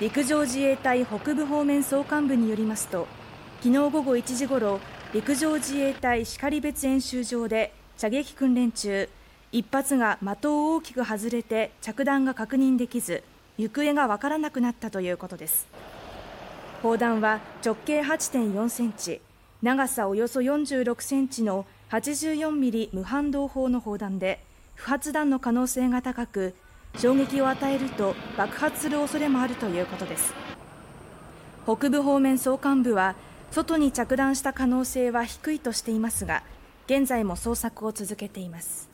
陸上自衛隊北部方面総監部によりますと昨日午後1時ごろ陸上自衛隊然別演習場で射撃訓練中一発が的を大きく外れて着弾が確認できず行方が分からなくなったということです。砲弾は直径8.4センチ長さおよそ46センチの84ミリ無反動砲の砲弾で不発弾の可能性が高く衝撃を与えると爆発する恐れもあるということです。北部方面総監部は外に着弾した可能性は低いとしていますが現在も捜索を続けています。